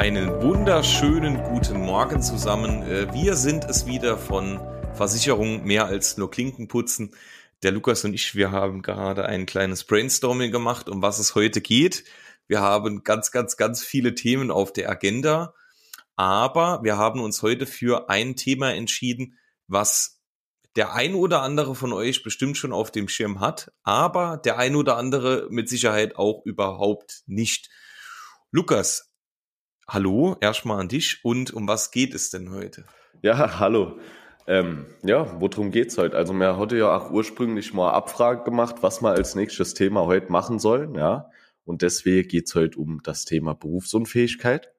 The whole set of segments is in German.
Einen wunderschönen guten Morgen zusammen. Äh, wir sind es wieder von Versicherung mehr als nur Klinken putzen. Der Lukas und ich, wir haben gerade ein kleines Brainstorming gemacht, um was es heute geht. Wir haben ganz, ganz, ganz viele Themen auf der Agenda. Aber wir haben uns heute für ein Thema entschieden, was der ein oder andere von euch bestimmt schon auf dem Schirm hat, aber der ein oder andere mit Sicherheit auch überhaupt nicht. Lukas, hallo, erstmal an dich und um was geht es denn heute? Ja, hallo. Ähm, ja, worum geht's heute? Also mir hatte ja auch ursprünglich mal Abfrage gemacht, was wir als nächstes Thema heute machen sollen, ja. Und deswegen geht's heute um das Thema Berufsunfähigkeit.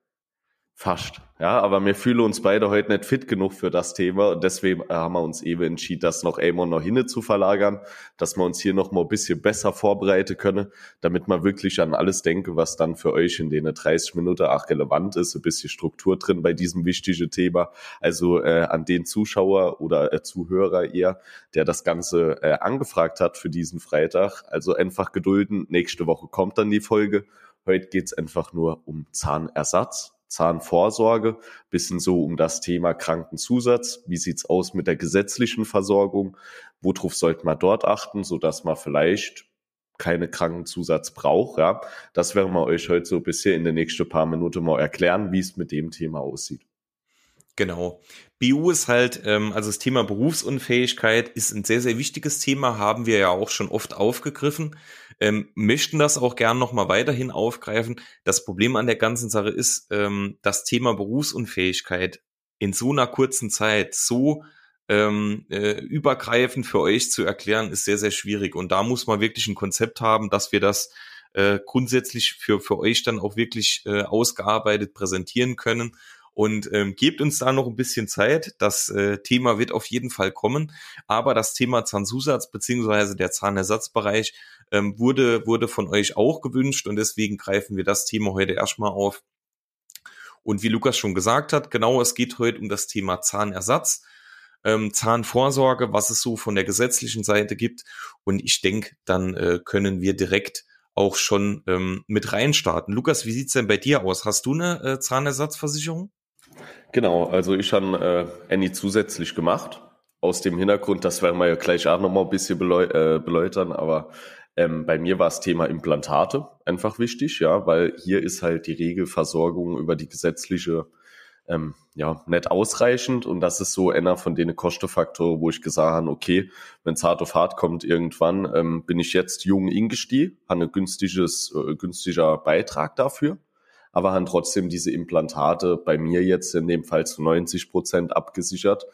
Fast. Ja, aber wir fühlen uns beide heute nicht fit genug für das Thema und deswegen äh, haben wir uns eben entschieden, das noch einmal noch hinne zu verlagern, dass wir uns hier noch mal ein bisschen besser vorbereiten können, damit man wirklich an alles denke, was dann für euch in den 30 Minuten auch relevant ist, ein bisschen Struktur drin bei diesem wichtigen Thema. Also äh, an den Zuschauer oder äh, Zuhörer eher, der das Ganze äh, angefragt hat für diesen Freitag. Also einfach gedulden, nächste Woche kommt dann die Folge. Heute geht's einfach nur um Zahnersatz Zahnvorsorge, bisschen so um das Thema Krankenzusatz. Wie sieht's aus mit der gesetzlichen Versorgung? Worauf sollte man dort achten, so dass man vielleicht keine Krankenzusatz braucht, ja? Das werden wir euch heute so bisschen in den nächsten paar Minuten mal erklären, wie es mit dem Thema aussieht. Genau. BU ist halt, ähm, also das Thema Berufsunfähigkeit ist ein sehr, sehr wichtiges Thema, haben wir ja auch schon oft aufgegriffen, ähm, möchten das auch gern nochmal weiterhin aufgreifen. Das Problem an der ganzen Sache ist, ähm, das Thema Berufsunfähigkeit in so einer kurzen Zeit so ähm, äh, übergreifend für euch zu erklären, ist sehr, sehr schwierig. Und da muss man wirklich ein Konzept haben, dass wir das äh, grundsätzlich für, für euch dann auch wirklich äh, ausgearbeitet präsentieren können und ähm, gebt uns da noch ein bisschen Zeit. Das äh, Thema wird auf jeden Fall kommen, aber das Thema Zahnzusatz beziehungsweise der Zahnersatzbereich ähm, wurde, wurde von euch auch gewünscht und deswegen greifen wir das Thema heute erstmal auf. Und wie Lukas schon gesagt hat, genau, es geht heute um das Thema Zahnersatz. Ähm, Zahnvorsorge, was es so von der gesetzlichen Seite gibt. Und ich denke, dann äh, können wir direkt auch schon ähm, mit reinstarten. Lukas, wie sieht's denn bei dir aus? Hast du eine äh, Zahnersatzversicherung? Genau, also ich habe äh, Annie zusätzlich gemacht. Aus dem Hintergrund, das werden wir ja gleich auch nochmal ein bisschen beleu äh, beleuchtern, aber ähm, bei mir war das Thema Implantate einfach wichtig, ja, weil hier ist halt die Regelversorgung über die gesetzliche ähm, ja, nicht ausreichend und das ist so einer von den Kostenfaktoren, wo ich gesagt habe, okay, wenn es hart auf hart kommt irgendwann, ähm, bin ich jetzt jung ingestiegen, habe ein günstiges, äh, günstiger Beitrag dafür aber haben trotzdem diese Implantate bei mir jetzt in dem Fall zu 90 Prozent abgesichert,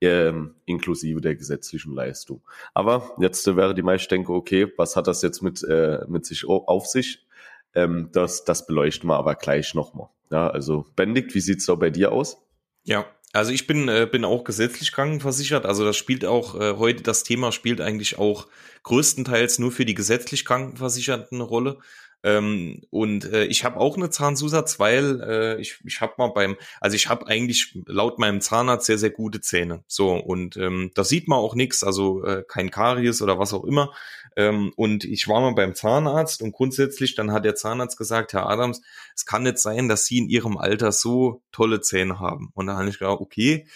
ähm, inklusive der gesetzlichen Leistung. Aber jetzt wäre die meiste denke, okay, was hat das jetzt mit, äh, mit sich auf sich? Ähm, das, das beleuchten wir aber gleich nochmal. Ja, also Bendigt, wie sieht's da bei dir aus? Ja, also ich bin, äh, bin auch gesetzlich krankenversichert. Also das spielt auch äh, heute, das Thema spielt eigentlich auch größtenteils nur für die gesetzlich Krankenversicherten eine Rolle. Ähm, und äh, ich habe auch eine Zahnzusatz, weil äh, ich, ich habe mal beim, also ich habe eigentlich laut meinem Zahnarzt sehr, sehr gute Zähne. So, und ähm, da sieht man auch nichts, also äh, kein Karies oder was auch immer. Ähm, und ich war mal beim Zahnarzt und grundsätzlich, dann hat der Zahnarzt gesagt, Herr Adams, es kann nicht sein, dass Sie in Ihrem Alter so tolle Zähne haben. Und da habe ich gedacht, okay.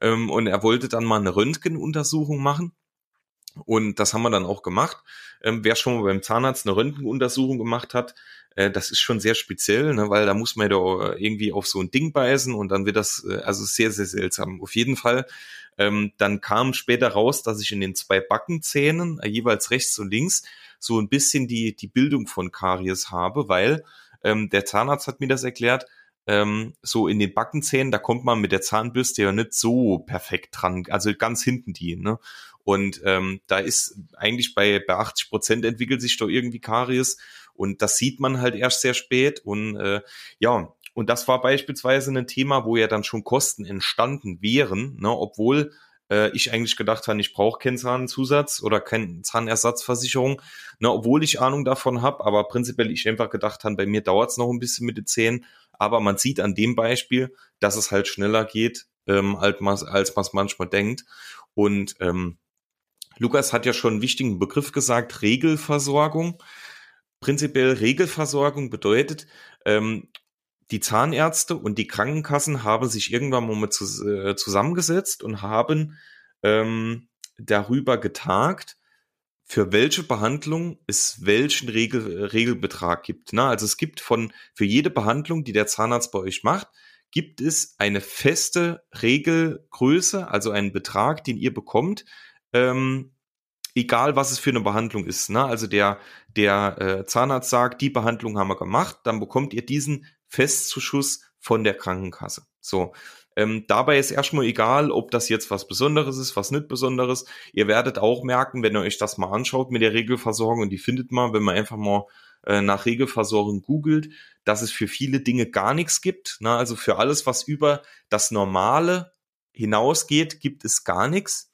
Ähm, und er wollte dann mal eine Röntgenuntersuchung machen. Und das haben wir dann auch gemacht. Ähm, wer schon mal beim Zahnarzt eine Röntgenuntersuchung gemacht hat, äh, das ist schon sehr speziell, ne, weil da muss man ja irgendwie auf so ein Ding beißen und dann wird das äh, also sehr, sehr seltsam. Auf jeden Fall. Ähm, dann kam später raus, dass ich in den zwei Backenzähnen, äh, jeweils rechts und links, so ein bisschen die, die Bildung von Karies habe, weil ähm, der Zahnarzt hat mir das erklärt, ähm, so in den Backenzähnen, da kommt man mit der Zahnbürste ja nicht so perfekt dran, also ganz hinten die, ne? Und ähm, da ist eigentlich bei, bei 80 Prozent entwickelt sich doch irgendwie Karies. Und das sieht man halt erst sehr spät. Und äh, ja, und das war beispielsweise ein Thema, wo ja dann schon Kosten entstanden wären, ne, obwohl äh, ich eigentlich gedacht habe, ich brauche keinen Zahnzusatz oder keine Zahnersatzversicherung, ne, obwohl ich Ahnung davon habe, aber prinzipiell ich einfach gedacht habe, bei mir dauert es noch ein bisschen mit den Zähnen, aber man sieht an dem Beispiel, dass es halt schneller geht, ähm, als man es manchmal denkt. Und ähm, Lukas hat ja schon einen wichtigen Begriff gesagt, Regelversorgung. Prinzipiell Regelversorgung bedeutet, ähm, die Zahnärzte und die Krankenkassen haben sich irgendwann mal mit äh, zusammengesetzt und haben ähm, darüber getagt, für welche Behandlung es welchen Regel, Regelbetrag gibt. Ne? Also es gibt von für jede Behandlung, die der Zahnarzt bei euch macht, gibt es eine feste Regelgröße, also einen Betrag, den ihr bekommt, ähm, egal was es für eine Behandlung ist. Ne? Also der, der äh, Zahnarzt sagt, die Behandlung haben wir gemacht, dann bekommt ihr diesen Festzuschuss von der Krankenkasse. So. Ähm, dabei ist erstmal egal, ob das jetzt was Besonderes ist, was nicht Besonderes. Ihr werdet auch merken, wenn ihr euch das mal anschaut mit der Regelversorgung, und die findet man, wenn man einfach mal äh, nach Regelversorgung googelt, dass es für viele Dinge gar nichts gibt. Na, also für alles, was über das Normale hinausgeht, gibt es gar nichts.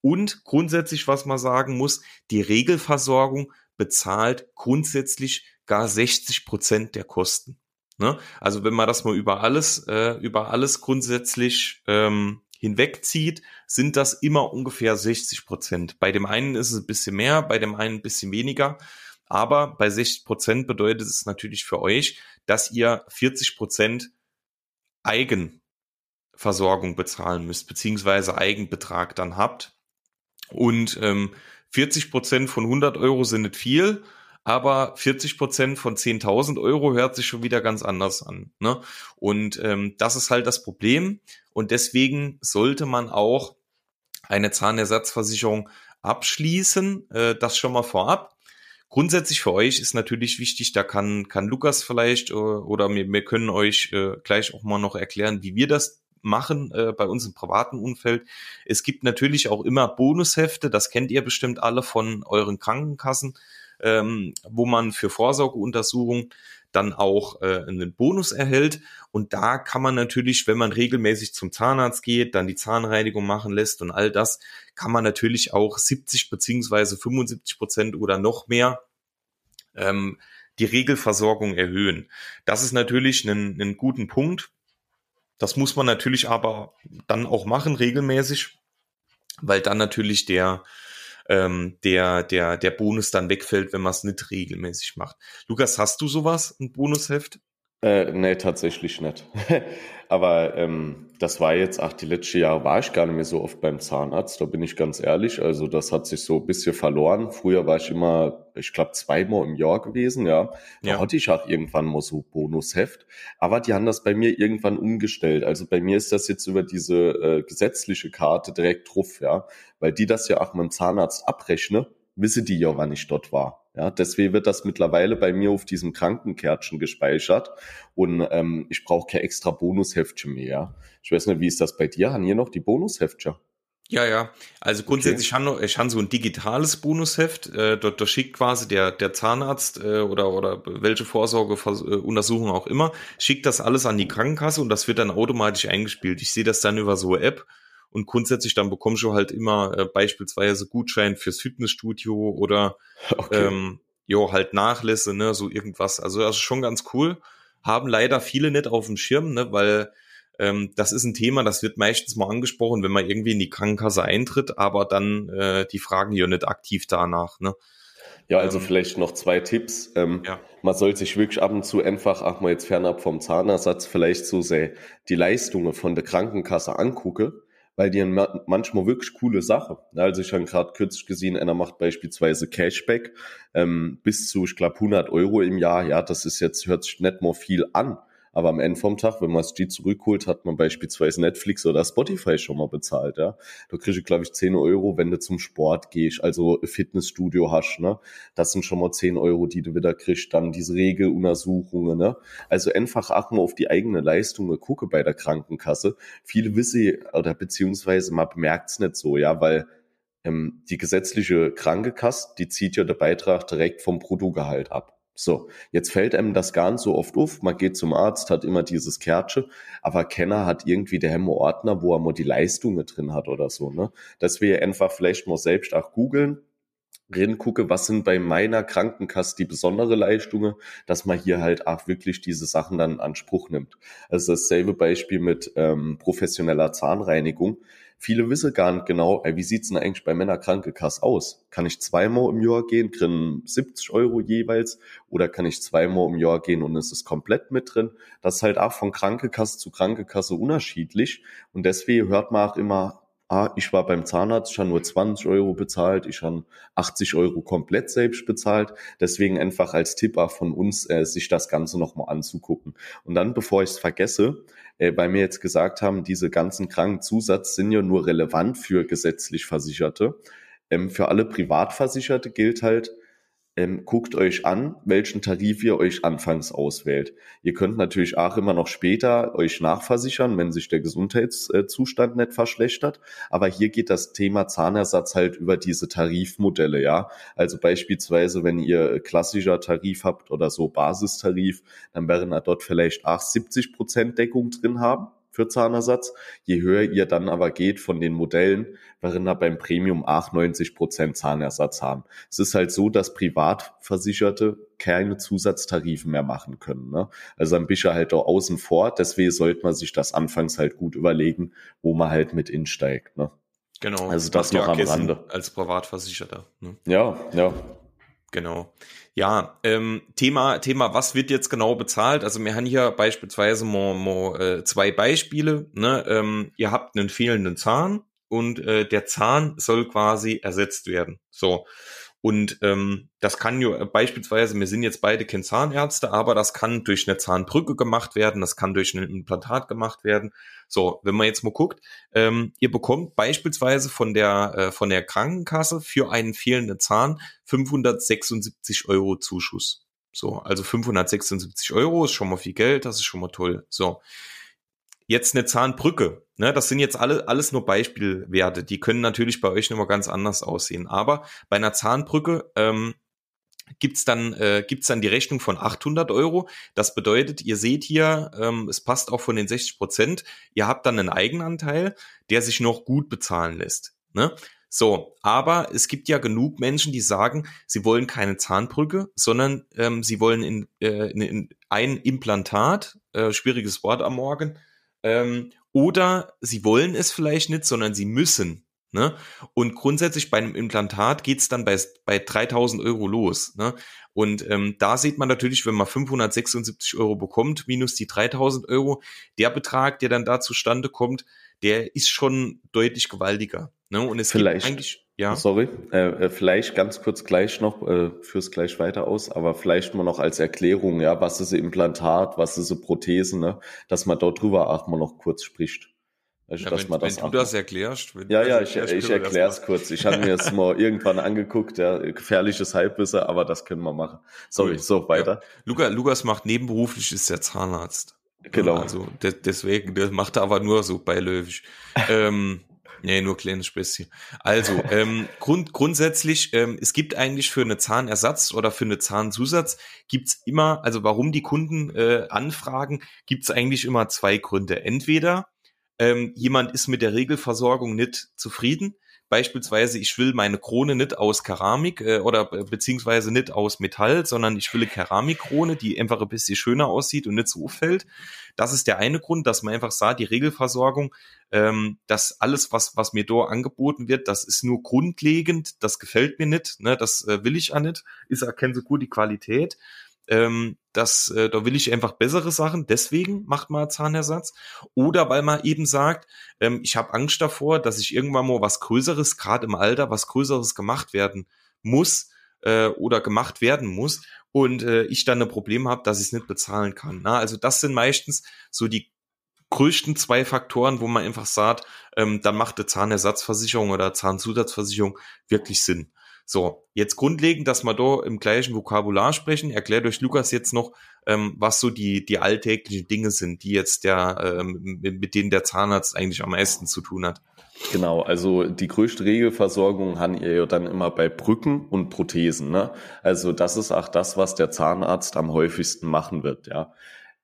Und grundsätzlich, was man sagen muss, die Regelversorgung bezahlt grundsätzlich gar 60 Prozent der Kosten. Ne? Also wenn man das mal über alles, äh, über alles grundsätzlich ähm, hinwegzieht, sind das immer ungefähr 60 Prozent. Bei dem einen ist es ein bisschen mehr, bei dem einen ein bisschen weniger. Aber bei 60 Prozent bedeutet es natürlich für euch, dass ihr 40 Prozent Eigenversorgung bezahlen müsst, beziehungsweise Eigenbetrag dann habt. Und ähm, 40 Prozent von 100 Euro sind nicht viel, aber 40 Prozent von 10.000 Euro hört sich schon wieder ganz anders an. Ne? Und ähm, das ist halt das Problem. Und deswegen sollte man auch eine Zahnersatzversicherung abschließen. Äh, das schon mal vorab. Grundsätzlich für euch ist natürlich wichtig, da kann, kann Lukas vielleicht äh, oder wir, wir können euch äh, gleich auch mal noch erklären, wie wir das machen äh, bei uns im privaten Umfeld. Es gibt natürlich auch immer Bonushefte, das kennt ihr bestimmt alle von euren Krankenkassen ähm, wo man für Vorsorgeuntersuchungen dann auch äh, einen Bonus erhält. Und da kann man natürlich, wenn man regelmäßig zum Zahnarzt geht, dann die Zahnreinigung machen lässt und all das, kann man natürlich auch 70 beziehungsweise 75 Prozent oder noch mehr ähm, die Regelversorgung erhöhen. Das ist natürlich ein, ein guten Punkt. Das muss man natürlich aber dann auch machen, regelmäßig, weil dann natürlich der, ähm, der, der, der Bonus dann wegfällt, wenn man es nicht regelmäßig macht. Lukas, hast du sowas, ein Bonusheft? Äh, nee, tatsächlich nicht. Aber ähm, das war jetzt, ach, die letzten Jahre war ich gar nicht mehr so oft beim Zahnarzt, da bin ich ganz ehrlich. Also das hat sich so ein bisschen verloren. Früher war ich immer, ich glaube, zweimal im Jahr gewesen, ja. Da ja. hatte ich auch irgendwann mal so Bonusheft. Aber die haben das bei mir irgendwann umgestellt. Also bei mir ist das jetzt über diese äh, gesetzliche Karte direkt drauf, ja. Weil die das ja auch mit dem Zahnarzt abrechne, wisse die ja, wann ich dort war. Ja, deswegen wird das mittlerweile bei mir auf diesem Krankenkärtchen gespeichert und ähm, ich brauche kein extra Bonusheftchen mehr. Ich weiß nicht, wie ist das bei dir? Haben hier noch die Bonusheftchen? Ja, ja. Also grundsätzlich okay. habe ich habe so ein digitales Bonusheft. Äh, dort, dort schickt quasi der der Zahnarzt äh, oder oder welche Vorsorgeuntersuchung auch immer schickt das alles an die Krankenkasse und das wird dann automatisch eingespielt. Ich sehe das dann über so eine App und grundsätzlich dann bekommst du halt immer äh, beispielsweise Gutschein fürs Fitnessstudio oder okay. ähm, jo, halt Nachlässe, ne, so irgendwas. Also das ist schon ganz cool. Haben leider viele nicht auf dem Schirm, ne, weil ähm, das ist ein Thema, das wird meistens mal angesprochen, wenn man irgendwie in die Krankenkasse eintritt, aber dann äh, die fragen ja nicht aktiv danach, ne. Ja, also ähm, vielleicht noch zwei Tipps. Ähm, ja. Man soll sich wirklich ab und zu einfach, ach mal jetzt fernab vom Zahnersatz, vielleicht so sehr die Leistungen von der Krankenkasse angucke weil die manchmal wirklich coole Sachen. Also ich habe gerade kürzlich gesehen, einer macht beispielsweise Cashback ähm, bis zu, ich glaube, 100 Euro im Jahr. Ja, das ist jetzt, hört sich nicht mehr viel an. Aber am Ende vom Tag, wenn man es die zurückholt, hat man beispielsweise Netflix oder Spotify schon mal bezahlt, ja. Da kriege ich, glaube ich, 10 Euro, wenn du zum Sport gehst, also Fitnessstudio hast, ne. Das sind schon mal 10 Euro, die du wieder kriegst. Dann diese Regeluntersuchungen, ne. Also einfach auch mal auf die eigene Leistung gucke bei der Krankenkasse. Viele wissen oder beziehungsweise man bemerkt es nicht so, ja, weil ähm, die gesetzliche Krankenkasse, die zieht ja der Beitrag direkt vom Bruttogehalt ab. So, jetzt fällt einem das gar nicht so oft auf. Man geht zum Arzt, hat immer dieses Kärtchen, aber Kenner hat irgendwie der Hemmo Ordner, wo er mal die Leistungen drin hat oder so, ne? Dass wir einfach vielleicht mal selbst auch googeln, gucke, was sind bei meiner Krankenkasse die besondere Leistungen, dass man hier halt auch wirklich diese Sachen dann in Anspruch nimmt. Also dasselbe Beispiel mit ähm, professioneller Zahnreinigung viele wissen gar nicht genau, ey, wie sieht's denn eigentlich bei Männerkrankenkasse aus? Kann ich zweimal im Jahr gehen, kriegen 70 Euro jeweils, oder kann ich zweimal im Jahr gehen und es ist komplett mit drin? Das ist halt auch von Krankenkasse zu Krankenkasse unterschiedlich und deswegen hört man auch immer, ah, ich war beim Zahnarzt, ich habe nur 20 Euro bezahlt, ich habe 80 Euro komplett selbst bezahlt. Deswegen einfach als Tipp auch von uns, äh, sich das Ganze nochmal anzugucken. Und dann, bevor ich es vergesse, äh, weil mir jetzt gesagt haben, diese ganzen Krankenzusatz sind ja nur relevant für gesetzlich Versicherte. Ähm, für alle Privatversicherte gilt halt, ähm, guckt euch an, welchen Tarif ihr euch anfangs auswählt. Ihr könnt natürlich auch immer noch später euch nachversichern, wenn sich der Gesundheitszustand nicht verschlechtert. Aber hier geht das Thema Zahnersatz halt über diese Tarifmodelle, ja. Also beispielsweise, wenn ihr klassischer Tarif habt oder so Basistarif, dann werden da dort vielleicht auch 70 Prozent Deckung drin haben für Zahnersatz. Je höher ihr dann aber geht von den Modellen, werden da beim Premium 98 Prozent Zahnersatz haben. Es ist halt so, dass Privatversicherte keine Zusatztarife mehr machen können. Ne? Also ein bisschen halt da außen vor. Deswegen sollte man sich das anfangs halt gut überlegen, wo man halt mit insteigt. Ne? Genau. Also das noch am Rande. Als Privatversicherter. Ne? Ja, ja. Genau. Ja, ähm, Thema, Thema, was wird jetzt genau bezahlt? Also wir haben hier beispielsweise mal, mal äh, zwei Beispiele. Ne? Ähm, ihr habt einen fehlenden Zahn und äh, der Zahn soll quasi ersetzt werden. So. Und ähm, das kann ja beispielsweise, wir sind jetzt beide kein Zahnärzte, aber das kann durch eine Zahnbrücke gemacht werden, das kann durch ein Implantat gemacht werden. So, wenn man jetzt mal guckt, ähm, ihr bekommt beispielsweise von der äh, von der Krankenkasse für einen fehlenden Zahn 576 Euro Zuschuss. So, also 576 Euro ist schon mal viel Geld, das ist schon mal toll. So, jetzt eine Zahnbrücke. Ne, das sind jetzt alle, alles nur Beispielwerte. Die können natürlich bei euch nochmal ganz anders aussehen. Aber bei einer Zahnbrücke ähm, gibt's dann äh, gibt's dann die Rechnung von 800 Euro. Das bedeutet, ihr seht hier, ähm, es passt auch von den 60 Prozent. Ihr habt dann einen Eigenanteil, der sich noch gut bezahlen lässt. Ne? So, aber es gibt ja genug Menschen, die sagen, sie wollen keine Zahnbrücke, sondern ähm, sie wollen in, äh, in, in ein Implantat, äh, schwieriges Wort am Morgen, ähm, oder sie wollen es vielleicht nicht, sondern sie müssen. Ne? Und grundsätzlich bei einem Implantat geht's dann bei, bei 3000 Euro los. Ne? Und ähm, da sieht man natürlich, wenn man 576 Euro bekommt, minus die 3000 Euro, der Betrag, der dann da zustande kommt, der ist schon deutlich gewaltiger. Ne? Und es vielleicht, gibt eigentlich ja. Sorry, äh, äh, vielleicht ganz kurz gleich noch, äh, fürs gleich weiter aus, aber vielleicht mal noch als Erklärung, ja, was ist ein Implantat, was ist eine Prothese, ne, dass man dort drüber auch mal noch kurz spricht. Also, ja, dass wenn, man das wenn du das erklärst. ja, ja, ich, ich erkläre es kurz. Ich habe mir es mal irgendwann angeguckt, ja, gefährliches Halbwissen, aber das können wir machen. Sorry, cool. so weiter. Ja. Luca, Lukas macht nebenberuflich, ist der Zahnarzt. Genau. Also de deswegen, der macht er aber nur so beiläufig. ähm, Nee, nur kleines Späßchen. Also, ähm, grund, grundsätzlich, ähm, es gibt eigentlich für eine Zahnersatz oder für eine Zahnzusatz, gibt's immer, also warum die Kunden äh, anfragen, gibt's eigentlich immer zwei Gründe. Entweder ähm, jemand ist mit der Regelversorgung nicht zufrieden, Beispielsweise, ich will meine Krone nicht aus Keramik äh, oder beziehungsweise nicht aus Metall, sondern ich will eine Keramikkrone, die einfach ein bisschen schöner aussieht und nicht so auffällt. Das ist der eine Grund, dass man einfach sagt, die Regelversorgung, ähm, dass alles, was, was mir dort angeboten wird, das ist nur grundlegend, das gefällt mir nicht, ne, das äh, will ich auch nicht, ist erkennen so gut die Qualität ähm, das, äh, da will ich einfach bessere Sachen, deswegen macht man Zahnersatz. Oder weil man eben sagt, ähm, ich habe Angst davor, dass ich irgendwann mal was Größeres, gerade im Alter, was Größeres gemacht werden muss äh, oder gemacht werden muss und äh, ich dann ein Problem habe, dass ich es nicht bezahlen kann. Na, also das sind meistens so die größten zwei Faktoren, wo man einfach sagt, ähm, dann macht eine Zahnersatzversicherung oder Zahnzusatzversicherung wirklich Sinn. So, jetzt grundlegend, dass wir da im gleichen Vokabular sprechen, erklärt euch Lukas jetzt noch, ähm, was so die, die alltäglichen Dinge sind, die jetzt der, ähm, mit denen der Zahnarzt eigentlich am meisten zu tun hat. Genau, also die größte Regelversorgung haben ihr ja dann immer bei Brücken und Prothesen. Ne? Also das ist auch das, was der Zahnarzt am häufigsten machen wird. Ja.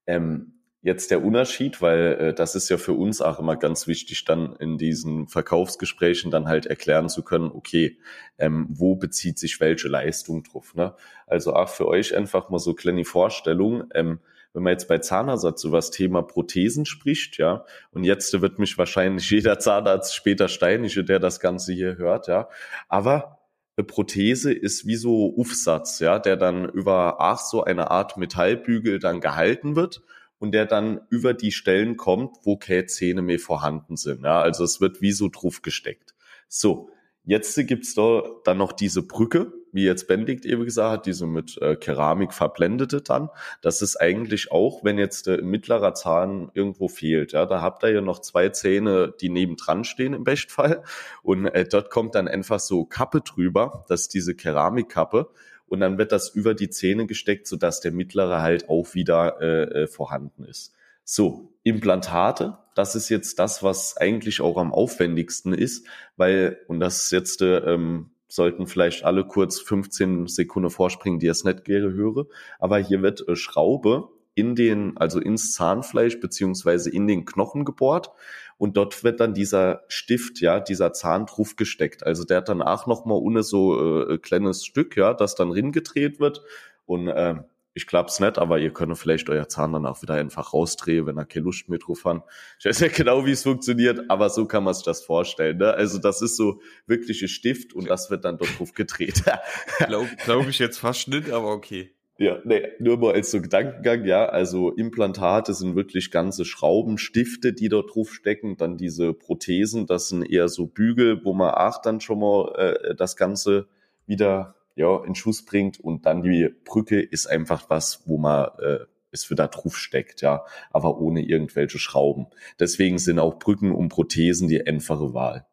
Ähm, jetzt der Unterschied, weil äh, das ist ja für uns auch immer ganz wichtig, dann in diesen Verkaufsgesprächen dann halt erklären zu können, okay, ähm, wo bezieht sich welche Leistung drauf. Ne? Also auch für euch einfach mal so kleine Vorstellung. Ähm, wenn man jetzt bei Zahnersatz über das Thema Prothesen spricht, ja, und jetzt wird mich wahrscheinlich jeder Zahnarzt später steinige, der das Ganze hier hört, ja, aber eine Prothese ist wie so Aufsatz, ja, der dann über ach so eine Art Metallbügel dann gehalten wird und der dann über die Stellen kommt, wo keine Zähne mehr vorhanden sind. Ja, also es wird wie so drauf gesteckt. So, Jetzt gibt's da dann noch diese Brücke, wie jetzt Benedikt eben gesagt hat, diese mit äh, Keramik verblendete dann. Das ist eigentlich auch, wenn jetzt der mittlerer Zahn irgendwo fehlt. Ja, da habt ihr ja noch zwei Zähne, die nebendran stehen im Bestfall. Und äh, dort kommt dann einfach so Kappe drüber, das ist diese Keramikkappe. Und dann wird das über die Zähne gesteckt, sodass der mittlere halt auch wieder äh, äh vorhanden ist. So, Implantate, das ist jetzt das, was eigentlich auch am aufwendigsten ist, weil, und das ist jetzt, ähm, sollten vielleicht alle kurz 15 Sekunden vorspringen, die es nicht gerne höre, aber hier wird äh, Schraube in den, also ins Zahnfleisch beziehungsweise in den Knochen gebohrt und dort wird dann dieser Stift, ja, dieser Zahn drauf gesteckt. Also der hat dann auch nochmal ohne so äh, kleines Stück, ja, das dann ringedreht wird und äh, ich glaub's nicht, aber ihr könnt vielleicht euer Zahn dann auch wieder einfach rausdrehen, wenn er keine Lust mehr drauf hat. Ich weiß nicht genau, wie es funktioniert, aber so kann man sich das vorstellen. Ne? Also das ist so wirkliche Stift und das wird dann dort drauf gedreht. Glaube glaub ich jetzt fast nicht, aber okay. Ja, nee, nur mal als so Gedankengang, ja, also Implantate sind wirklich ganze Schraubenstifte, die dort drauf stecken, dann diese Prothesen, das sind eher so Bügel, wo man auch dann schon mal äh, das Ganze wieder ja, in Schuss bringt. Und dann die Brücke ist einfach was, wo man äh, es für da drauf steckt, ja, aber ohne irgendwelche Schrauben. Deswegen sind auch Brücken und Prothesen die einfache Wahl,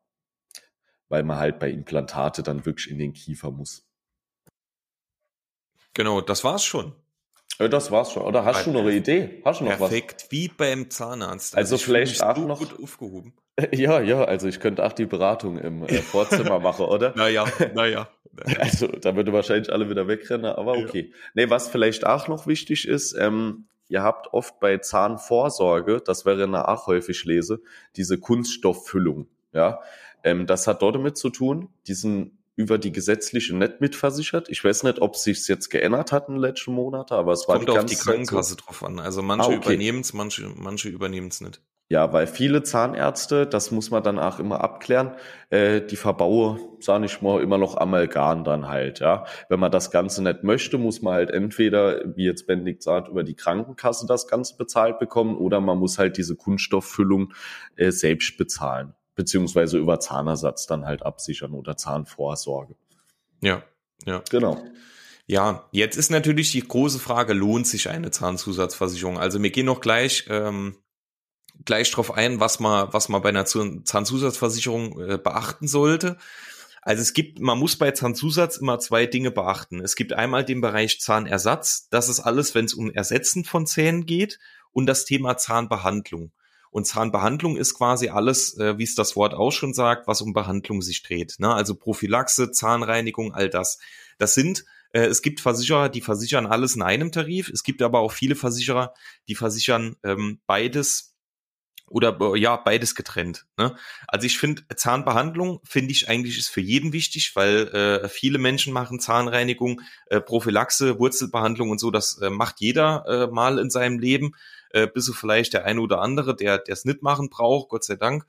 weil man halt bei Implantate dann wirklich in den Kiefer muss. Genau, das war's schon. Ja, das war's schon. Oder hast Weil, du noch eine Idee? Hast du noch perfekt, was? wie beim Zahnarzt. Also, also vielleicht auch noch gut aufgehoben. Ja, ja, also ich könnte auch die Beratung im äh, Vorzimmer machen, oder? Naja, naja. Also da würde wahrscheinlich alle wieder wegrennen, aber okay. Ja. Nee, was vielleicht auch noch wichtig ist, ähm, ihr habt oft bei Zahnvorsorge, das wäre eine auch häufig lese, diese Kunststofffüllung. Ja, ähm, das hat dort damit zu tun, diesen über die gesetzliche nicht mitversichert. Ich weiß nicht, ob sich jetzt geändert hat in den letzten Monaten, aber es war Kommt die auf die Krankenkasse so. drauf an. Also manche ah, okay. übernehmen es, manche, manche übernehmen es nicht. Ja, weil viele Zahnärzte, das muss man dann auch immer abklären, äh, die verbaue, sage ich mal, immer noch Amalgam dann halt, ja. Wenn man das Ganze nicht möchte, muss man halt entweder, wie jetzt Benedikt sagt, über die Krankenkasse das Ganze bezahlt bekommen oder man muss halt diese Kunststofffüllung äh, selbst bezahlen, beziehungsweise über Zahnersatz dann halt absichern oder Zahnvorsorge. Ja, ja. Genau. Ja, jetzt ist natürlich die große Frage, lohnt sich eine Zahnzusatzversicherung? Also wir gehen noch gleich ähm, gleich drauf ein, was man, was man bei einer Zahnzusatzversicherung äh, beachten sollte. Also es gibt, man muss bei Zahnzusatz immer zwei Dinge beachten. Es gibt einmal den Bereich Zahnersatz. Das ist alles, wenn es um Ersetzen von Zähnen geht und das Thema Zahnbehandlung. Und Zahnbehandlung ist quasi alles, äh, wie es das Wort auch schon sagt, was um Behandlung sich dreht. Ne? Also Prophylaxe, Zahnreinigung, all das. Das sind äh, es gibt Versicherer, die versichern alles in einem Tarif. Es gibt aber auch viele Versicherer, die versichern ähm, beides oder äh, ja, beides getrennt. Ne? Also ich finde, Zahnbehandlung finde ich eigentlich ist für jeden wichtig, weil äh, viele Menschen machen Zahnreinigung, äh, Prophylaxe, Wurzelbehandlung und so, das äh, macht jeder mal in seinem Leben, äh, bis so vielleicht der eine oder andere, der der es nicht machen braucht, Gott sei Dank.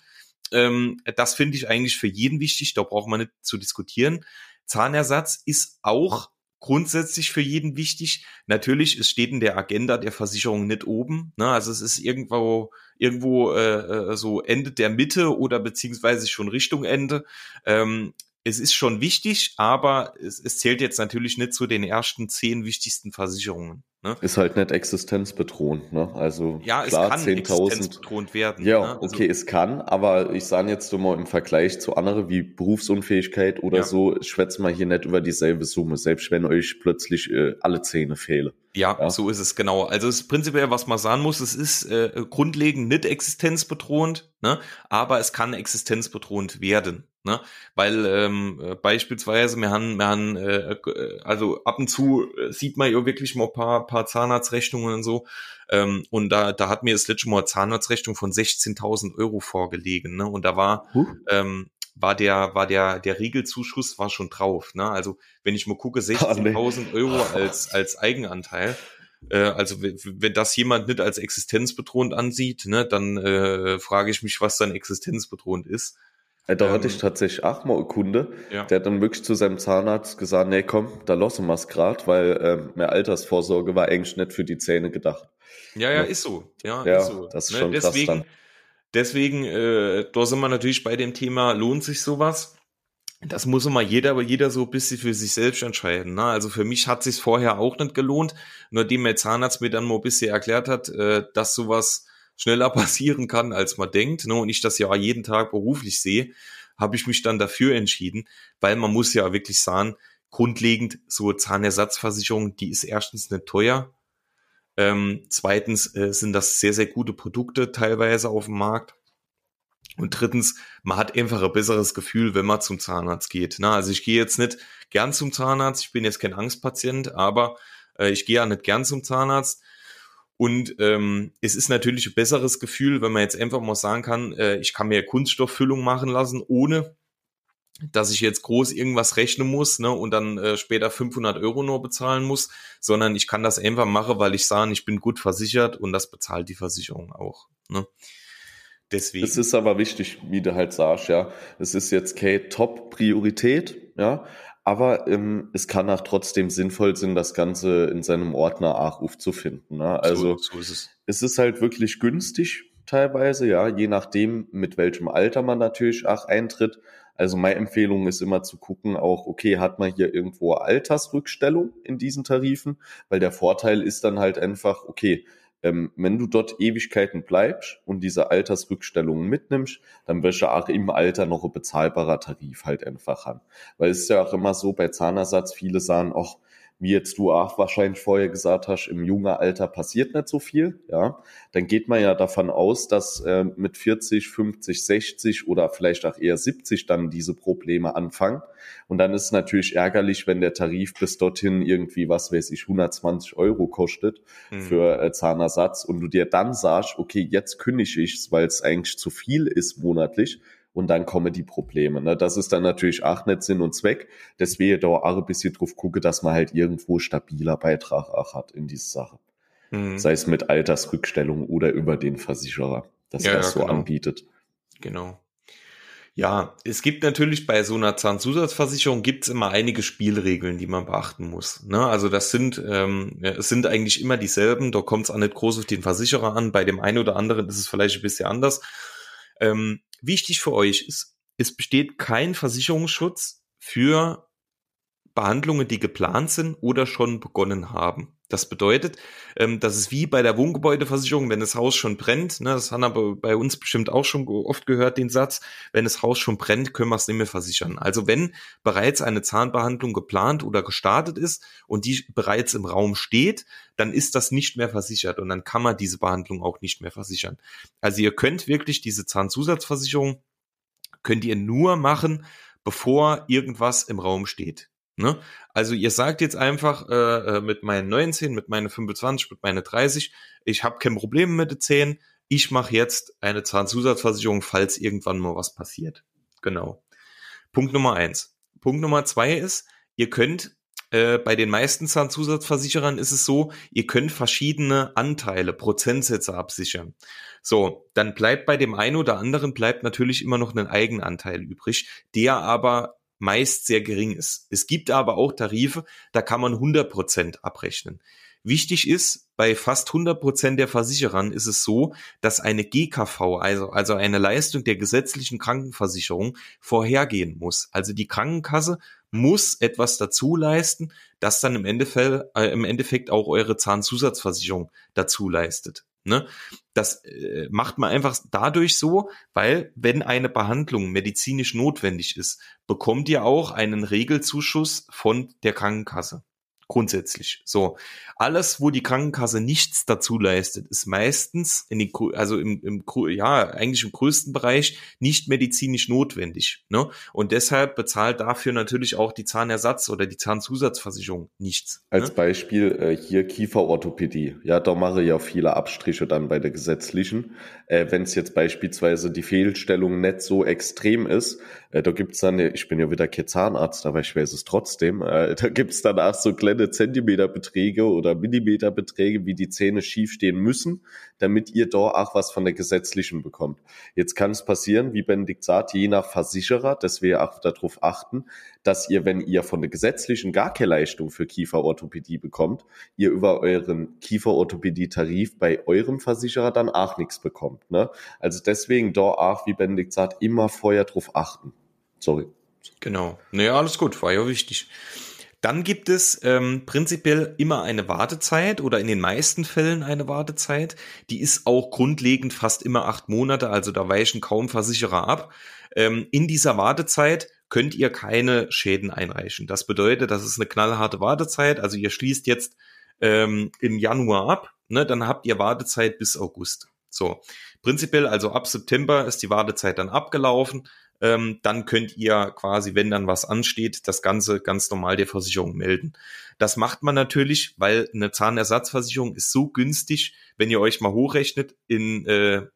Ähm, das finde ich eigentlich für jeden wichtig, da braucht man nicht zu diskutieren. Zahnersatz ist auch grundsätzlich für jeden wichtig. Natürlich, es steht in der Agenda der Versicherung nicht oben. Ne? Also es ist irgendwo irgendwo äh, äh, so Ende der Mitte oder beziehungsweise schon Richtung Ende. Ähm, es ist schon wichtig, aber es, es zählt jetzt natürlich nicht zu den ersten zehn wichtigsten Versicherungen. Ne? Ist halt nicht existenzbedrohend, ne? Also ja, klar, es kann 10 existenzbedrohend werden. Ja, ne? also, okay, es kann, aber ich sage jetzt mal im Vergleich zu anderen wie Berufsunfähigkeit oder ja. so, schwätzt mal hier nicht über dieselbe Summe, selbst wenn euch plötzlich äh, alle Zähne fehlen. Ja, ja, so ist es genau. Also es ist prinzipiell, was man sagen muss, es ist äh, grundlegend nicht existenzbedrohend, ne? aber es kann existenzbedrohend werden. Ne? Weil ähm, äh, beispielsweise, wir haben, wir haben äh, äh, also ab und zu äh, sieht man ja wirklich mal ein paar, paar Zahnarztrechnungen und so. Ähm, und da, da hat mir das letzte Mal eine Zahnarztrechnung von 16.000 Euro vorgelegen. Ne? Und da war, huh. ähm, war der, war der, der Regelzuschuss war schon drauf. Ne? Also wenn ich mal gucke, 16.000 Euro als, als Eigenanteil. Äh, also wenn das jemand nicht als existenzbedrohend ansieht, ne, dann äh, frage ich mich, was dann existenzbedrohend ist. Da ähm, hatte ich tatsächlich auch mal einen Kunde, ja. der hat dann wirklich zu seinem Zahnarzt gesagt, nee, komm, da lassen wir es gerade, weil äh, mehr Altersvorsorge war eigentlich nicht für die Zähne gedacht. Ja, ja, ist so. Ja, ja ist so. das ist ne? schon deswegen, krass dann. Deswegen, äh, da sind wir natürlich bei dem Thema, lohnt sich sowas? Das muss immer jeder, aber jeder so ein bisschen für sich selbst entscheiden. Ne? Also für mich hat sich vorher auch nicht gelohnt, nur dem der Zahnarzt mir dann mal ein bisschen erklärt hat, äh, dass sowas schneller passieren kann, als man denkt, ne? und ich das ja jeden Tag beruflich sehe, habe ich mich dann dafür entschieden, weil man muss ja wirklich sagen, grundlegend so Zahnersatzversicherung, die ist erstens nicht teuer, ähm, zweitens äh, sind das sehr, sehr gute Produkte teilweise auf dem Markt. Und drittens, man hat einfach ein besseres Gefühl, wenn man zum Zahnarzt geht. Na, also ich gehe jetzt nicht gern zum Zahnarzt, ich bin jetzt kein Angstpatient, aber äh, ich gehe ja nicht gern zum Zahnarzt. Und ähm, es ist natürlich ein besseres Gefühl, wenn man jetzt einfach mal sagen kann, äh, ich kann mir Kunststofffüllung machen lassen, ohne dass ich jetzt groß irgendwas rechnen muss ne, und dann äh, später 500 Euro nur bezahlen muss, sondern ich kann das einfach machen, weil ich sage, ich bin gut versichert und das bezahlt die Versicherung auch. Ne. Deswegen. Es ist aber wichtig, wie du halt sagst, ja. Es ist jetzt keine Top-Priorität, ja. Aber ähm, es kann auch trotzdem sinnvoll sein, das Ganze in seinem Ordner auch aufzufinden. Ne? Also so, so ist es. es ist halt wirklich günstig teilweise, ja, je nachdem, mit welchem Alter man natürlich auch eintritt. Also meine Empfehlung ist immer zu gucken, auch, okay, hat man hier irgendwo Altersrückstellung in diesen Tarifen? Weil der Vorteil ist dann halt einfach, okay, ähm, wenn du dort Ewigkeiten bleibst und diese Altersrückstellungen mitnimmst, dann wirst du auch im Alter noch ein bezahlbarer Tarif halt einfach haben. Weil es ist ja auch immer so bei Zahnersatz, viele sagen, ach, wie jetzt du auch wahrscheinlich vorher gesagt hast, im jungen Alter passiert nicht so viel, ja, dann geht man ja davon aus, dass äh, mit 40, 50, 60 oder vielleicht auch eher 70 dann diese Probleme anfangen. Und dann ist es natürlich ärgerlich, wenn der Tarif bis dorthin irgendwie, was weiß ich, 120 Euro kostet mhm. für äh, Zahnersatz und du dir dann sagst, okay, jetzt kündige ich es, weil es eigentlich zu viel ist monatlich und dann kommen die Probleme. Ne? Das ist dann natürlich auch nicht Sinn und Zweck. Deswegen da auch ein bisschen drauf gucke, dass man halt irgendwo stabiler Beitrag auch hat in diese Sache. Mhm. Sei es mit Altersrückstellung oder über den Versicherer, dass ja, er es ja, so genau. anbietet. Genau. Ja, es gibt natürlich bei so einer Zahnzusatzversicherung gibt's immer einige Spielregeln, die man beachten muss. Ne? Also das sind, ähm, es sind eigentlich immer dieselben, da kommt es auch nicht groß auf den Versicherer an. Bei dem einen oder anderen ist es vielleicht ein bisschen anders. Ähm, wichtig für euch ist, es besteht kein Versicherungsschutz für Behandlungen, die geplant sind oder schon begonnen haben. Das bedeutet, ähm, das ist wie bei der Wohngebäudeversicherung, wenn das Haus schon brennt, ne, das haben aber bei uns bestimmt auch schon oft gehört, den Satz, wenn das Haus schon brennt, können wir es nicht mehr versichern. Also wenn bereits eine Zahnbehandlung geplant oder gestartet ist und die bereits im Raum steht, dann ist das nicht mehr versichert und dann kann man diese Behandlung auch nicht mehr versichern. Also ihr könnt wirklich diese Zahnzusatzversicherung, könnt ihr nur machen, bevor irgendwas im Raum steht. Ne? Also ihr sagt jetzt einfach äh, äh mit meinen 19, mit meinen 25, mit meinen 30, ich habe kein Problem mit den Zähnen, ich mache jetzt eine Zahnzusatzversicherung, falls irgendwann mal was passiert. Genau. Punkt Nummer eins. Punkt Nummer zwei ist, ihr könnt äh, bei den meisten Zahnzusatzversicherern ist es so, ihr könnt verschiedene Anteile, Prozentsätze absichern. So, dann bleibt bei dem einen oder anderen bleibt natürlich immer noch ein Eigenanteil übrig, der aber meist sehr gering ist. Es gibt aber auch Tarife, da kann man 100 Prozent abrechnen. Wichtig ist, bei fast 100 Prozent der Versicherern ist es so, dass eine GKV, also, also eine Leistung der gesetzlichen Krankenversicherung, vorhergehen muss. Also die Krankenkasse muss etwas dazu leisten, das dann im Endeffekt, äh, im Endeffekt auch eure Zahnzusatzversicherung dazu leistet. Ne? Das äh, macht man einfach dadurch so, weil wenn eine Behandlung medizinisch notwendig ist, bekommt ihr auch einen Regelzuschuss von der Krankenkasse grundsätzlich. So, alles, wo die Krankenkasse nichts dazu leistet, ist meistens in die, also im, im, ja, eigentlich im größten Bereich nicht medizinisch notwendig. Ne? Und deshalb bezahlt dafür natürlich auch die Zahnersatz- oder die Zahnzusatzversicherung nichts. Als ne? Beispiel äh, hier Kieferorthopädie. Ja, da mache ich ja viele Abstriche dann bei der gesetzlichen. Äh, Wenn es jetzt beispielsweise die Fehlstellung nicht so extrem ist, Äh, da gibt's dann, ich bin ja wieder kein Zahnarzt, aber ich weiß es trotzdem, äh, da gibt's dann auch so kleine Zentimeterbeträge oder Millimeterbeträge, wie die Zähne schief stehen müssen, damit ihr da auch was von der gesetzlichen bekommt. Jetzt kann es passieren, wie Benedikt sagt, je nach Versicherer, dass wir auch darauf achten, dass ihr, wenn ihr von der gesetzlichen gar keine Leistung für Kieferorthopädie bekommt, ihr über euren Kieferorthopädie-Tarif bei eurem Versicherer dann auch nichts bekommt. Ne? Also deswegen da auch, wie Benedikt sagt, immer vorher drauf achten. Sorry. Genau. Naja, alles gut, war ja wichtig. Dann gibt es ähm, prinzipiell immer eine Wartezeit oder in den meisten Fällen eine Wartezeit. Die ist auch grundlegend fast immer acht Monate, also da weichen kaum Versicherer ab. Ähm, in dieser Wartezeit könnt ihr keine Schäden einreichen. Das bedeutet, das ist eine knallharte Wartezeit. Also ihr schließt jetzt ähm, im Januar ab, ne, dann habt ihr Wartezeit bis August. So, prinzipiell also ab September ist die Wartezeit dann abgelaufen. Ähm, dann könnt ihr quasi, wenn dann was ansteht, das Ganze ganz normal der Versicherung melden. Das macht man natürlich, weil eine Zahnersatzversicherung ist so günstig, wenn ihr euch mal hochrechnet in äh,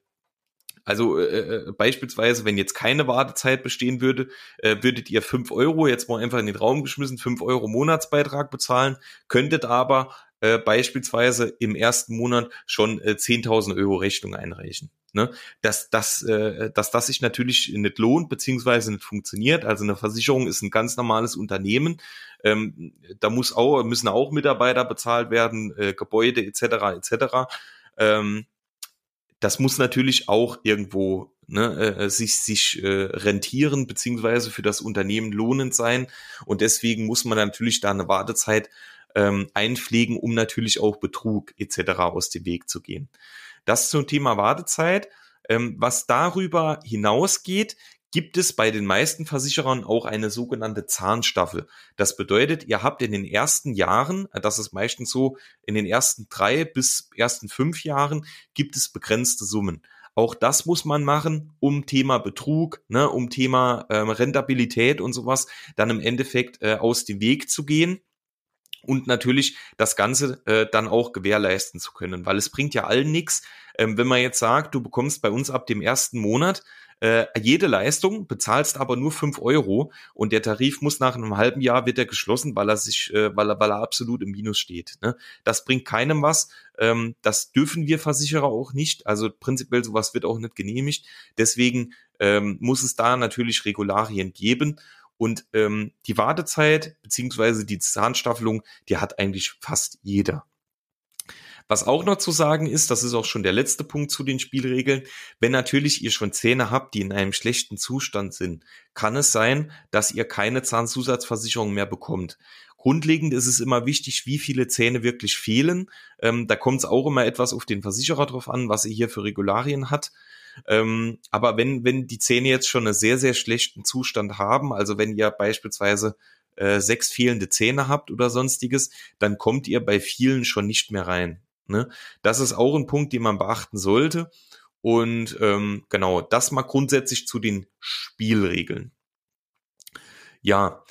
also äh, äh, beispielsweise, wenn jetzt keine Wartezeit bestehen würde, äh, würdet ihr fünf Euro, jetzt mal einfach in den Raum geschmissen, fünf Euro Monatsbeitrag bezahlen, könntet aber äh, beispielsweise im ersten Monat schon äh, 10.000 Euro Rechnung einreichen. Ne? Dass, dass, äh, dass das sich natürlich nicht lohnt, beziehungsweise nicht funktioniert. Also eine Versicherung ist ein ganz normales Unternehmen. Ähm, da muss auch, müssen auch Mitarbeiter bezahlt werden, äh, Gebäude etc. etc. Ähm, das muss natürlich auch irgendwo ne, äh, sich, sich äh, rentieren, beziehungsweise für das Unternehmen lohnend sein. Und deswegen muss man natürlich da eine Wartezeit ähm, einpflegen, um natürlich auch Betrug etc. aus dem Weg zu gehen. Das zum Thema Wartezeit. Ähm, was darüber hinausgeht, gibt es bei den meisten Versicherern auch eine sogenannte Zahnstaffel. Das bedeutet, ihr habt in den ersten Jahren, das ist meistens so, in den ersten drei bis ersten fünf Jahren gibt es begrenzte Summen. Auch das muss man machen, um Thema Betrug, ne, um Thema ähm, Rentabilität und sowas dann im Endeffekt äh, aus dem Weg zu gehen und natürlich das Ganze äh, dann auch gewährleisten zu können, weil es bringt ja allen nichts, ähm, wenn man jetzt sagt, du bekommst bei uns ab dem ersten Monat äh, jede Leistung, bezahlst aber nur fünf Euro und der Tarif muss nach einem halben Jahr wird er geschlossen, weil er sich, äh, weil er, weil er absolut im Minus steht. Ne? Das bringt keinem was. Ähm, das dürfen wir Versicherer auch nicht. Also prinzipiell sowas wird auch nicht genehmigt. Deswegen ähm, muss es da natürlich Regularien geben. Und ähm, die Wartezeit beziehungsweise die Zahnstaffelung, die hat eigentlich fast jeder. Was auch noch zu sagen ist, das ist auch schon der letzte Punkt zu den Spielregeln, wenn natürlich ihr schon Zähne habt, die in einem schlechten Zustand sind, kann es sein, dass ihr keine Zahnzusatzversicherung mehr bekommt. Grundlegend ist es immer wichtig, wie viele Zähne wirklich fehlen. Ähm, da kommt es auch immer etwas auf den Versicherer drauf an, was er hier für Regularien hat. Ähm, aber wenn, wenn die Zähne jetzt schon einen sehr, sehr schlechten Zustand haben, also wenn ihr beispielsweise äh, sechs fehlende Zähne habt oder sonstiges, dann kommt ihr bei vielen schon nicht mehr rein. Ne? Das ist auch ein Punkt, den man beachten sollte. Und ähm, genau, das mal grundsätzlich zu den Spielregeln. Ja,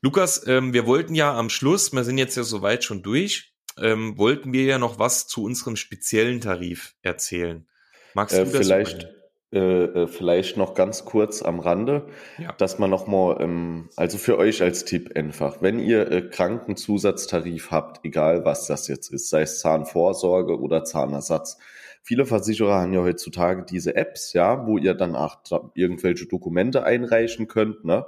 Lukas, ähm, wir wollten ja am Schluss, wir sind jetzt ja soweit schon durch, ähm, wollten wir ja noch was zu unserem speziellen Tarif erzählen. Magst du äh, das vielleicht? Äh, äh, vielleicht noch ganz kurz am Rande, ja. dass man nochmal, ähm, also für euch als Tipp einfach, wenn ihr äh, Krankenzusatztarif habt, egal was das jetzt ist, sei es Zahnvorsorge oder Zahnersatz, viele Versicherer haben ja heutzutage diese Apps, ja, wo ihr dann auch irgendwelche Dokumente einreichen könnt, ne?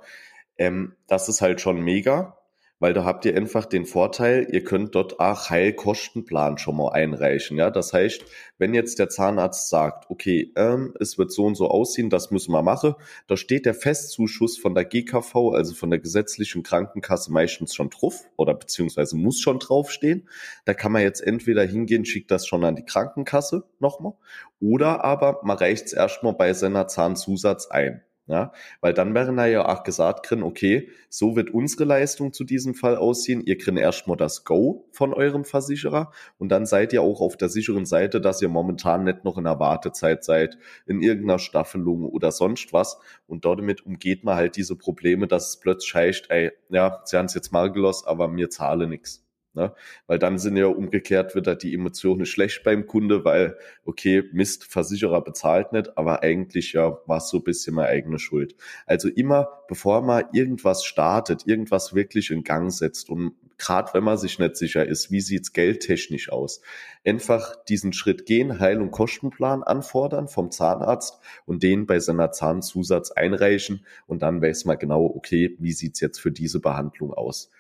Ähm, das ist halt schon mega, weil da habt ihr einfach den Vorteil, ihr könnt dort auch Heilkostenplan schon mal einreichen. Ja, das heißt, wenn jetzt der Zahnarzt sagt, okay, ähm, es wird so und so aussehen, das müssen wir machen, da steht der Festzuschuss von der GKV, also von der gesetzlichen Krankenkasse meistens schon drauf oder beziehungsweise muss schon draufstehen. Da kann man jetzt entweder hingehen, schickt das schon an die Krankenkasse nochmal oder aber man reicht es erstmal bei seiner Zahnzusatz ein. Ja, weil dann wären da ja auch gesagt drin, okay, so wird unsere Leistung zu diesem Fall aussehen. Ihr kriegt erstmal das Go von eurem Versicherer und dann seid ihr auch auf der sicheren Seite, dass ihr momentan nicht noch in der Wartezeit seid, in irgendeiner Staffelung oder sonst was. Und damit umgeht man halt diese Probleme, dass es plötzlich heißt, ey, ja, sie haben es jetzt mal gelost, aber mir zahle nichts. Ne? Weil dann sind ja umgekehrt wieder die Emotionen schlecht beim Kunde, weil, okay, Mist, Versicherer bezahlt nicht, aber eigentlich ja war es so ein bisschen meine eigene Schuld. Also immer, bevor man irgendwas startet, irgendwas wirklich in Gang setzt und gerade wenn man sich nicht sicher ist, wie sieht's geldtechnisch aus, einfach diesen Schritt gehen, Heil- und Kostenplan anfordern vom Zahnarzt und den bei seiner Zahnzusatz einreichen und dann weiß man genau, okay, wie sieht's jetzt für diese Behandlung aus.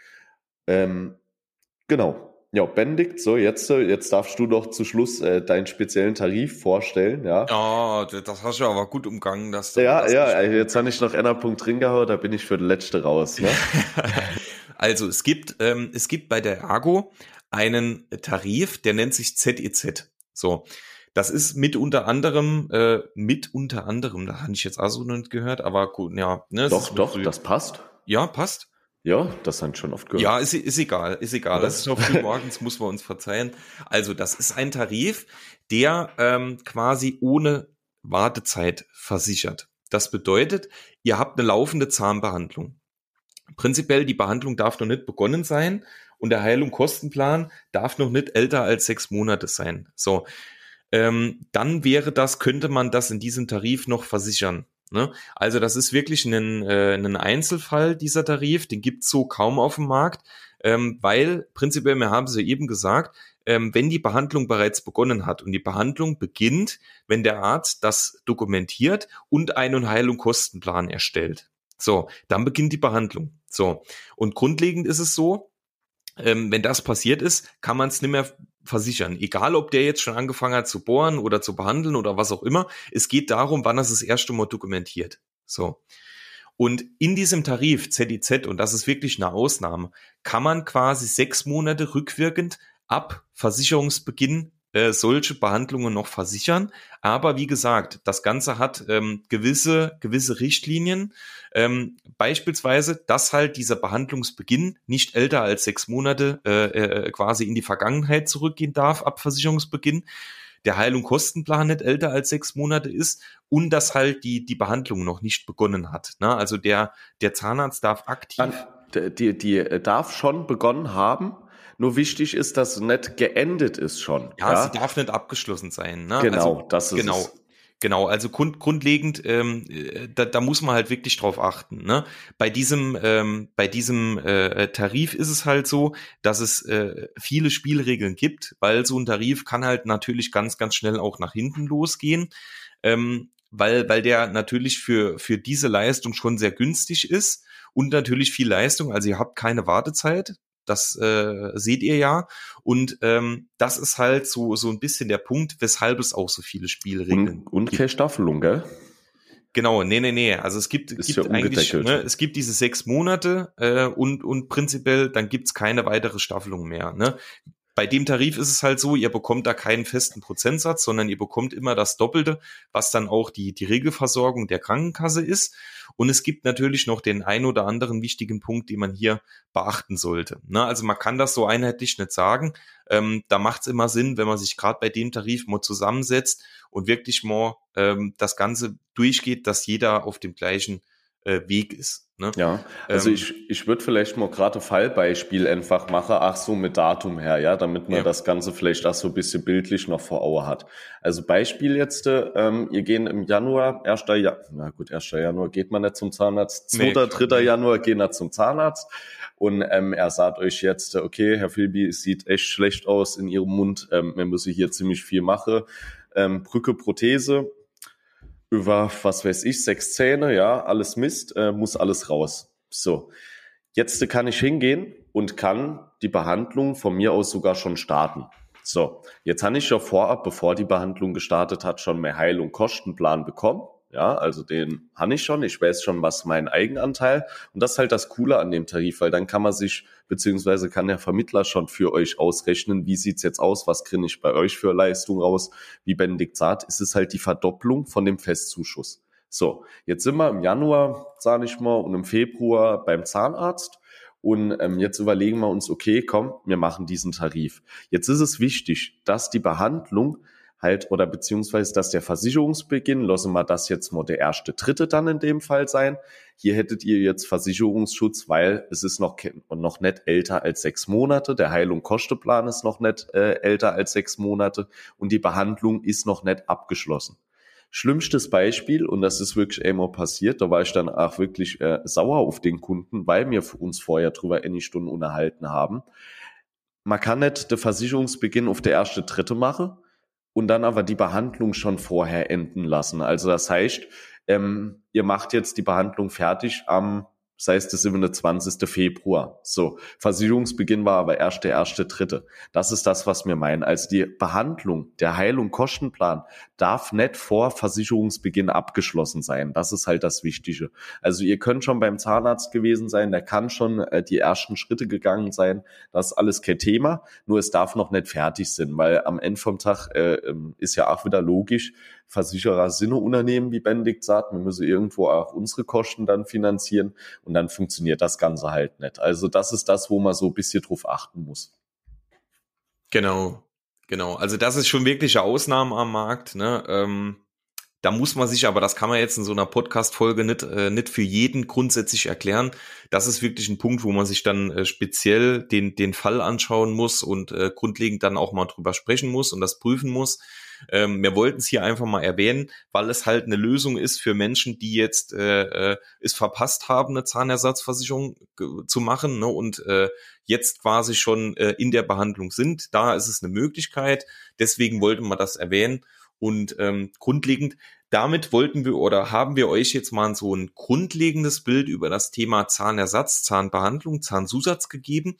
Ähm, Genau. Ja, Benedikt, so jetzt, äh, jetzt darfst du doch zu Schluss äh, deinen speziellen Tarif vorstellen, ja. Ja, das hast du aber gut umgangen, dass du Ja, das ja, äh, jetzt habe ich noch einer Punkt drin gehauen, da bin ich für den letzte raus, ne? Also es gibt, ähm, es gibt bei der Argo einen Tarif, der nennt sich ZEZ. So. Das ist mit unter anderem, äh, mit unter anderem, da habe ich jetzt auch so noch nicht gehört, aber gut, ja, ne, doch, doch, das passt. ja, passt. Ja, das habe ich schon oft gehört. Ja, ist, ist egal, ist egal. Oder? Das ist noch früh morgens, muss man uns verzeihen. Also, das ist ein Tarif, der ähm, quasi ohne Wartezeit versichert. Das bedeutet, ihr habt eine laufende Zahnbehandlung. Prinzipiell, die Behandlung darf noch nicht begonnen sein und der Heilung Kostenplan darf noch nicht älter als sechs Monate sein. So, ähm, dann wäre das, könnte man das in diesem Tarif noch versichern. Ne? Also das ist wirklich ein, äh, ein Einzelfall, dieser Tarif, den gibt's so kaum auf dem Markt, ähm, weil prinzipiell, wir haben ja eben gesagt, ähm, wenn die Behandlung bereits begonnen hat und die Behandlung beginnt, wenn der Arzt das dokumentiert und einen Heilung Kostenplan erstellt. So, dann beginnt die Behandlung. So, und grundlegend ist es so, ähm, wenn das passiert ist, kann man es nicht mehr versichern. Egal, ob der jetzt schon angefangen hat zu bohren oder zu behandeln oder was auch immer. Es geht darum, wann er es das erste Mal dokumentiert. So. Und in diesem Tarif ZIZ, und das ist wirklich eine Ausnahme, kann man quasi sechs Monate rückwirkend ab Versicherungsbeginn äh, solche Behandlungen noch versichern. Aber wie gesagt, das Ganze hat ähm, gewisse, gewisse Richtlinien. Ähm, beispielsweise, dass halt dieser Behandlungsbeginn nicht älter als sechs Monate äh, äh, quasi in die Vergangenheit zurückgehen darf ab Versicherungsbeginn. Der Heilung Kostenplan nicht älter als sechs Monate ist und dass halt die, die Behandlung noch nicht begonnen hat. Ne? Also der, der Zahnarzt darf aktiv. Die, die äh, darf schon begonnen haben, nur wichtig ist, dass es nicht geendet ist schon. Ja, sie darf nicht abgeschlossen sein. Ne? Genau, also, das ist genau. es. Genau, also grund, grundlegend, ähm, äh, da, da muss man halt wirklich drauf achten. Ne? Bei diesem, ähm, bei diesem äh, Tarif ist es halt so, dass es äh, viele Spielregeln gibt, weil so ein Tarif kann halt natürlich ganz, ganz schnell auch nach hinten losgehen, ähm, weil, weil der natürlich für, für diese Leistung schon sehr günstig ist und natürlich viel Leistung. Also ihr habt keine Wartezeit, das äh, seht ihr ja. Und ähm, das ist halt so, so ein bisschen der Punkt, weshalb es auch so viele Spielregeln Und, und keine Staffelung, gell? Genau, nee, nee, nee. Also es gibt, Ist gibt ja eigentlich, ne, es gibt diese sechs Monate äh, und, und prinzipiell dann gibt's keine weitere Staffelung mehr. Ne? Bei dem Tarif ist es halt so, ihr bekommt da keinen festen Prozentsatz, sondern ihr bekommt immer das Doppelte, was dann auch die, die Regelversorgung der Krankenkasse ist. Und es gibt natürlich noch den ein oder anderen wichtigen Punkt, den man hier beachten sollte. Ne? Also man kann das so einheitlich nicht sagen. Ähm, da macht es immer Sinn, wenn man sich gerade bei dem Tarif mal zusammensetzt und wirklich mal ähm, das Ganze durchgeht, dass jeder auf dem gleichen äh, Weg ist. Ne? Ja, also Ähm, ich, ich würde vielleicht mal gerade ein Fallbeispiel einfach machen, ach so mit Datum her, ja, damit man Ja. das Ganze vielleicht auch so ein bisschen bildlich noch vor Augen hat. Also Beispiel jetzt, ähm, ihr gehen im Januar, 1. Januar, na gut, 1. Januar geht man nicht zum Zahnarzt, 2., Nee, 3. nee. Januar gehen wir zum Zahnarzt und ähm, er sagt euch jetzt, okay, Herr Philby, es sieht echt schlecht aus in Ihrem Mund, ähm, wir müssen hier ziemlich viel machen, ähm, Brücke, Prothese, über, was weiß ich, sechs Zähne, ja, alles Mist, äh, muss alles raus. So, jetzt kann ich hingehen und kann die Behandlung von mir aus sogar schon starten. So, jetzt habe ich ja vorab, bevor die Behandlung gestartet hat, schon mehr Heil- und Kostenplan bekommen. Ja, also den habe ich schon. Ich weiß schon, was mein Eigenanteil. Und das ist halt das Coole an dem Tarif, weil dann kann man sich, beziehungsweise kann der Vermittler schon für euch ausrechnen, wie sieht's jetzt aus, was kriege ich bei euch für Leistung raus. Wie Benedikt sagt, ist es halt die Verdopplung von dem Festzuschuss. So, jetzt sind wir im Januar, sage ich mal, und im Februar beim Zahnarzt. Und ähm, jetzt überlegen wir uns, okay, komm, wir machen diesen Tarif. Jetzt ist es wichtig, dass die Behandlung halt oder beziehungsweise dass der Versicherungsbeginn, lassen wir das jetzt mal der erste Dritte dann in dem Fall sein. Hier hättet ihr jetzt Versicherungsschutz, weil es ist noch, noch nicht älter als sechs Monate. Der Heil- und Kosteplan ist noch nicht äh, älter als sechs Monate und die Behandlung ist noch nicht abgeschlossen. Schlimmstes Beispiel, und das ist wirklich einmal passiert, da war ich dann auch wirklich äh, sauer auf den Kunden, weil wir uns vorher drüber eine Stunde unterhalten haben. Man kann nicht den Versicherungsbeginn auf der erste Dritte machen und dann aber die Behandlung schon vorher enden lassen. Also das heißt, ähm, ihr macht jetzt die Behandlung fertig am sei es der 27. Februar. So, Versicherungsbeginn war aber erst der erste Dritte. Das ist das, was wir meinen. Also die Behandlung, der Heilung Kostenplan darf nicht vor Versicherungsbeginn abgeschlossen sein. Das ist halt das Wichtige. Also ihr könnt schon beim Zahnarzt gewesen sein, der kann schon äh, die ersten Schritte gegangen sein. Das ist alles kein Thema. Nur es darf noch nicht fertig sein, weil am Ende vom Tag äh, ähm, ist ja auch wieder logisch, Versicherer sind Unternehmen, wie Benedikt sagt. Wir müssen irgendwo auch unsere Kosten dann finanzieren und dann funktioniert das Ganze halt nicht. Also das ist das, wo man so ein bisschen drauf achten muss. Genau, genau. Also das ist schon wirklich eine Ausnahme am Markt. Ne? Ähm, da muss man sich, aber das kann man jetzt in so einer Podcast-Folge nicht, äh, nicht für jeden grundsätzlich erklären. Das ist wirklich ein Punkt, wo man sich dann äh, speziell den, den Fall anschauen muss und äh, grundlegend dann auch mal drüber sprechen muss und das prüfen muss. Ähm, wir wollten es hier einfach mal erwähnen, weil es halt eine Lösung ist für Menschen, die jetzt äh, äh, es verpasst haben, eine Zahnersatzversicherung zu machen ne, und äh, jetzt quasi schon äh, in der Behandlung sind. Da ist es eine Möglichkeit. Deswegen wollten wir das erwähnen. Und ähm, grundlegend, damit wollten wir oder haben wir euch jetzt mal so ein grundlegendes Bild über das Thema Zahnersatz, Zahnbehandlung, Zahnzusatz gegeben.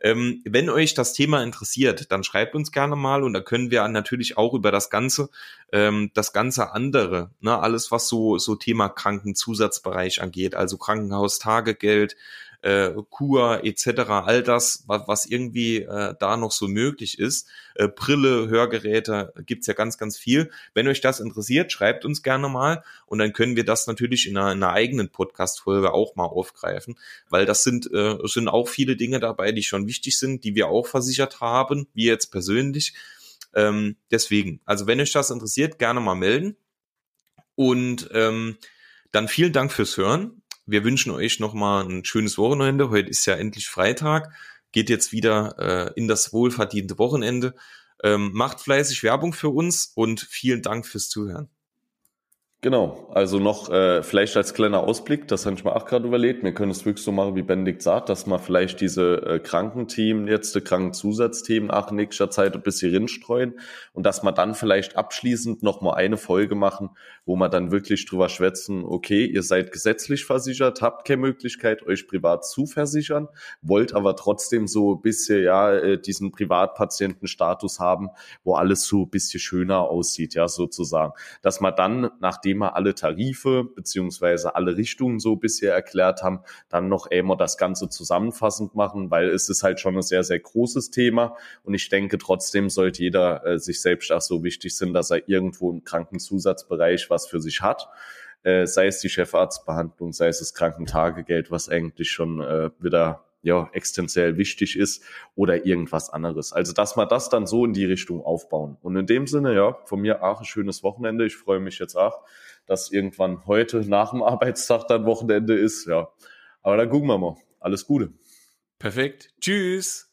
Ähm, wenn euch das Thema interessiert, dann schreibt uns gerne mal und da können wir natürlich auch über das Ganze, ähm, das ganze andere, ne, alles was so so Thema Krankenzusatzbereich angeht, also Krankenhaustagegeld, äh, Kur etc., all das, was, was irgendwie äh, da noch so möglich ist. Äh, Brille, Hörgeräte, gibt's ja ganz, ganz viel. Wenn euch das interessiert, schreibt uns gerne mal und dann können wir das natürlich in einer, in einer eigenen Podcast-Folge auch mal aufgreifen, weil das sind, äh, sind auch viele Dinge dabei, die schon wichtig sind, die wir auch versichert haben, wir jetzt persönlich. Ähm, deswegen, also wenn euch das interessiert, gerne mal melden. Und ähm, dann vielen Dank fürs Hören. Wir wünschen euch nochmal ein schönes Wochenende. Heute ist ja endlich Freitag. Geht jetzt wieder äh, in das wohlverdiente Wochenende. Ähm, macht fleißig Werbung für uns und vielen Dank fürs Zuhören. Genau, also noch äh, vielleicht als kleiner Ausblick, das habe ich mir auch gerade überlegt, wir können es wirklich so machen, wie Benedikt sagt, dass man vielleicht diese äh, Krankenthemen jetzt, die Krankenzusatzthemen auch in nächster Zeit ein bisschen rinstreuen und dass man dann vielleicht abschließend noch mal eine Folge machen, wo man dann wirklich drüber schwätzen, okay, ihr seid gesetzlich versichert, habt keine Möglichkeit, euch privat zu versichern, wollt aber trotzdem so ein bisschen, ja, äh, diesen Privatpatientenstatus haben, wo alles so ein bisschen schöner aussieht, ja, sozusagen. Dass man dann, nachdem wir alle Tarife beziehungsweise alle Richtungen so bisher erklärt haben, dann noch einmal das Ganze zusammenfassend machen, weil es ist halt schon ein sehr, sehr großes Thema und ich denke trotzdem sollte jeder äh, sich selbst auch so wichtig sein, dass er irgendwo im Krankenzusatzbereich was für sich hat. Äh, sei es die Chefarztbehandlung, sei es das Krankentagegeld, was eigentlich schon äh, wieder ja, existenziell wichtig ist oder irgendwas anderes. Also, dass wir das dann so in die Richtung aufbauen. Und in dem Sinne, ja, von mir auch ein schönes Wochenende. Ich freue mich jetzt auch, dass irgendwann heute nach dem Arbeitstag dann Wochenende ist. Ja, aber dann gucken wir mal. Alles Gute. Perfekt. Tschüss.